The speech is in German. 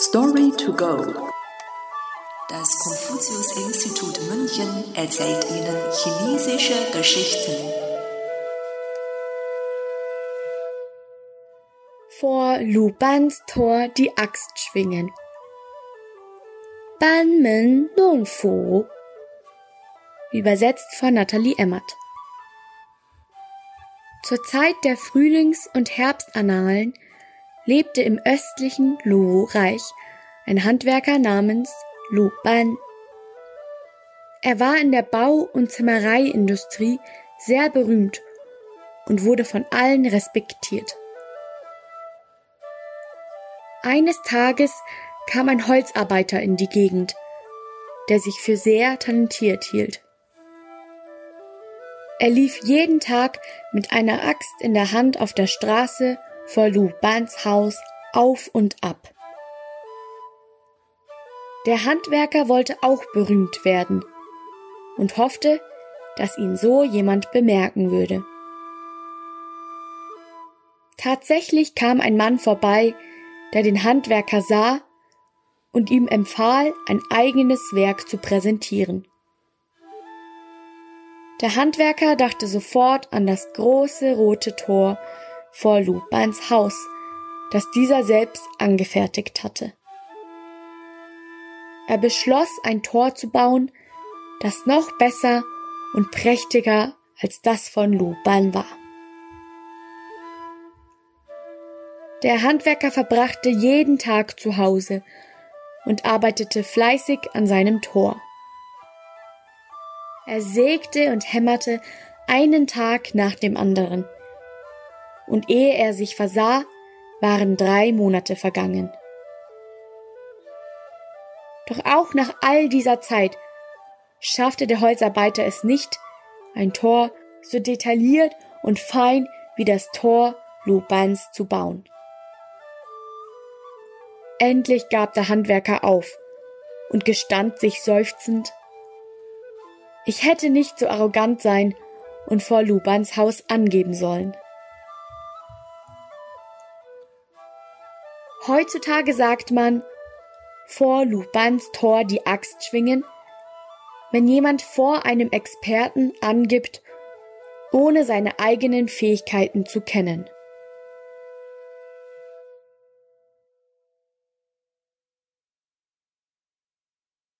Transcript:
Story to go. Das Konfuzius-Institut München erzählt Ihnen chinesische Geschichten. Vor Lubans Tor die Axt schwingen. Banmen Nongfu. Übersetzt von Nathalie Emmert. Zur Zeit der Frühlings- und Herbstannalen lebte im östlichen Luo-Reich ein Handwerker namens Lu Ban. Er war in der Bau- und Zimmereiindustrie sehr berühmt und wurde von allen respektiert. Eines Tages kam ein Holzarbeiter in die Gegend, der sich für sehr talentiert hielt. Er lief jeden Tag mit einer Axt in der Hand auf der Straße vor Lu Bans Haus auf und ab. Der Handwerker wollte auch berühmt werden und hoffte, dass ihn so jemand bemerken würde. Tatsächlich kam ein Mann vorbei, der den Handwerker sah und ihm empfahl, ein eigenes Werk zu präsentieren. Der Handwerker dachte sofort an das große rote Tor vor Lupans Haus, das dieser selbst angefertigt hatte. Er beschloss, ein Tor zu bauen, das noch besser und prächtiger als das von Luban war. Der Handwerker verbrachte jeden Tag zu Hause und arbeitete fleißig an seinem Tor. Er sägte und hämmerte einen Tag nach dem anderen. Und ehe er sich versah, waren drei Monate vergangen. Doch auch nach all dieser Zeit schaffte der Holzarbeiter es nicht, ein Tor so detailliert und fein wie das Tor Lubans zu bauen. Endlich gab der Handwerker auf und gestand sich seufzend, ich hätte nicht so arrogant sein und vor Lubans Haus angeben sollen. Heutzutage sagt man, vor Lubans Tor die Axt schwingen, wenn jemand vor einem Experten angibt, ohne seine eigenen Fähigkeiten zu kennen.